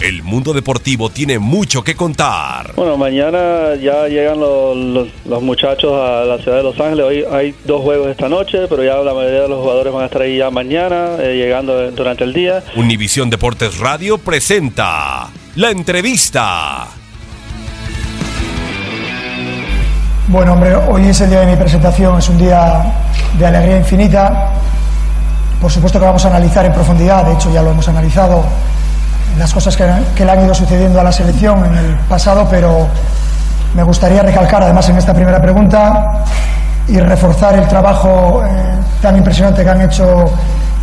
El mundo deportivo tiene mucho que contar. Bueno, mañana ya llegan los, los, muchachos a la ciudad de Los Ángeles. Hoy hay dos juegos esta noche, pero ya la mayoría de los jugadores van a estar ahí ya mañana, eh, llegando durante el día. Univisión Deportes Radio presenta la entrevista. Bueno, hombre, hoy es el día de mi presentación, es un día de alegría infinita. Por supuesto que vamos a analizar en profundidad, de hecho ya lo hemos analizado las cosas que, le han ido sucediendo a la selección en el pasado, pero me gustaría recalcar, además, en esta primera pregunta y reforzar el trabajo eh, tan impresionante que han hecho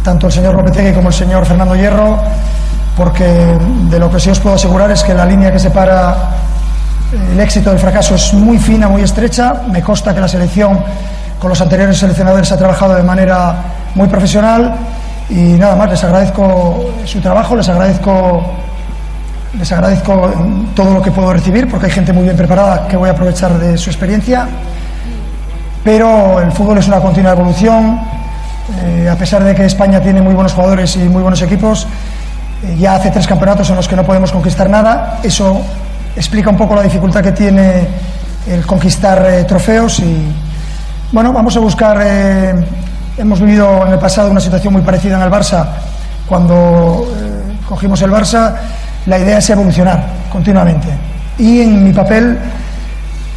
tanto el señor Lopetegui como el señor Fernando Hierro, porque de lo que sí os puedo asegurar es que la línea que separa el éxito del fracaso es muy fina, muy estrecha. Me consta que la selección con los anteriores seleccionadores ha trabajado de manera muy profesional y nada más, les agradezco su trabajo, les agradezco, les agradezco todo lo que puedo recibir, porque hay gente muy bien preparada que voy a aprovechar de su experiencia. Pero el fútbol es una continua evolución. Eh, a pesar de que España tiene muy buenos jugadores y muy buenos equipos, eh, ya hace tres campeonatos en los que no podemos conquistar nada. Eso explica un poco la dificultad que tiene el conquistar eh, trofeos y bueno, vamos a buscar Hemos vivido en el pasado una situación muy parecida en el Barça. Cuando eh, cogimos el Barça, la idea es evolucionar continuamente. Y en mi papel,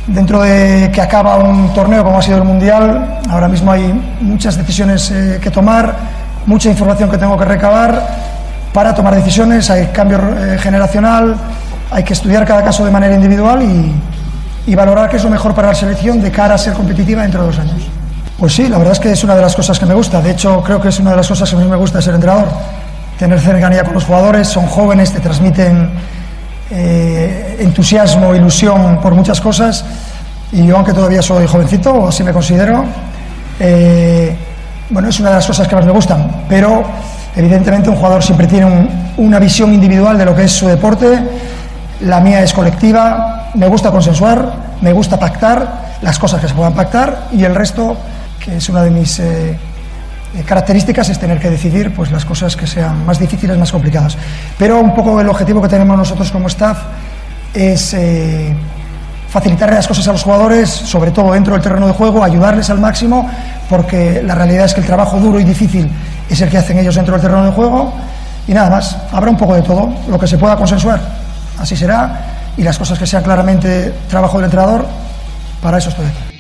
dentro de que acaba un torneo como ha sido el Mundial, ahora mismo hay muchas decisiones eh, que tomar, mucha información que tengo que recabar para tomar decisiones, hay cambio eh, generacional, hay que estudiar cada caso de manera individual y, y valorar qué es lo mejor para la selección de cara a ser competitiva dentro de dos años. Pues sí, la verdad es que es una de las cosas que me gusta. De hecho, creo que es una de las cosas que mí me gusta ser entrenador. Tener cercanía con los jugadores, son jóvenes, te transmiten eh, entusiasmo, ilusión por muchas cosas. Y yo, aunque todavía soy jovencito, o así me considero, eh, bueno, es una de las cosas que más me gustan. Pero, evidentemente, un jugador siempre tiene una visión individual de lo que es su deporte. La mía es colectiva, me gusta consensuar, me gusta pactar las cosas que se puedan pactar y el resto que es una de mis eh, eh, características, es tener que decidir pues, las cosas que sean más difíciles, más complicadas. Pero un poco el objetivo que tenemos nosotros como staff es eh, facilitar las cosas a los jugadores, sobre todo dentro del terreno de juego, ayudarles al máximo, porque la realidad es que el trabajo duro y difícil es el que hacen ellos dentro del terreno de juego. Y nada más, habrá un poco de todo, lo que se pueda consensuar, así será, y las cosas que sean claramente trabajo del entrenador, para eso estoy aquí.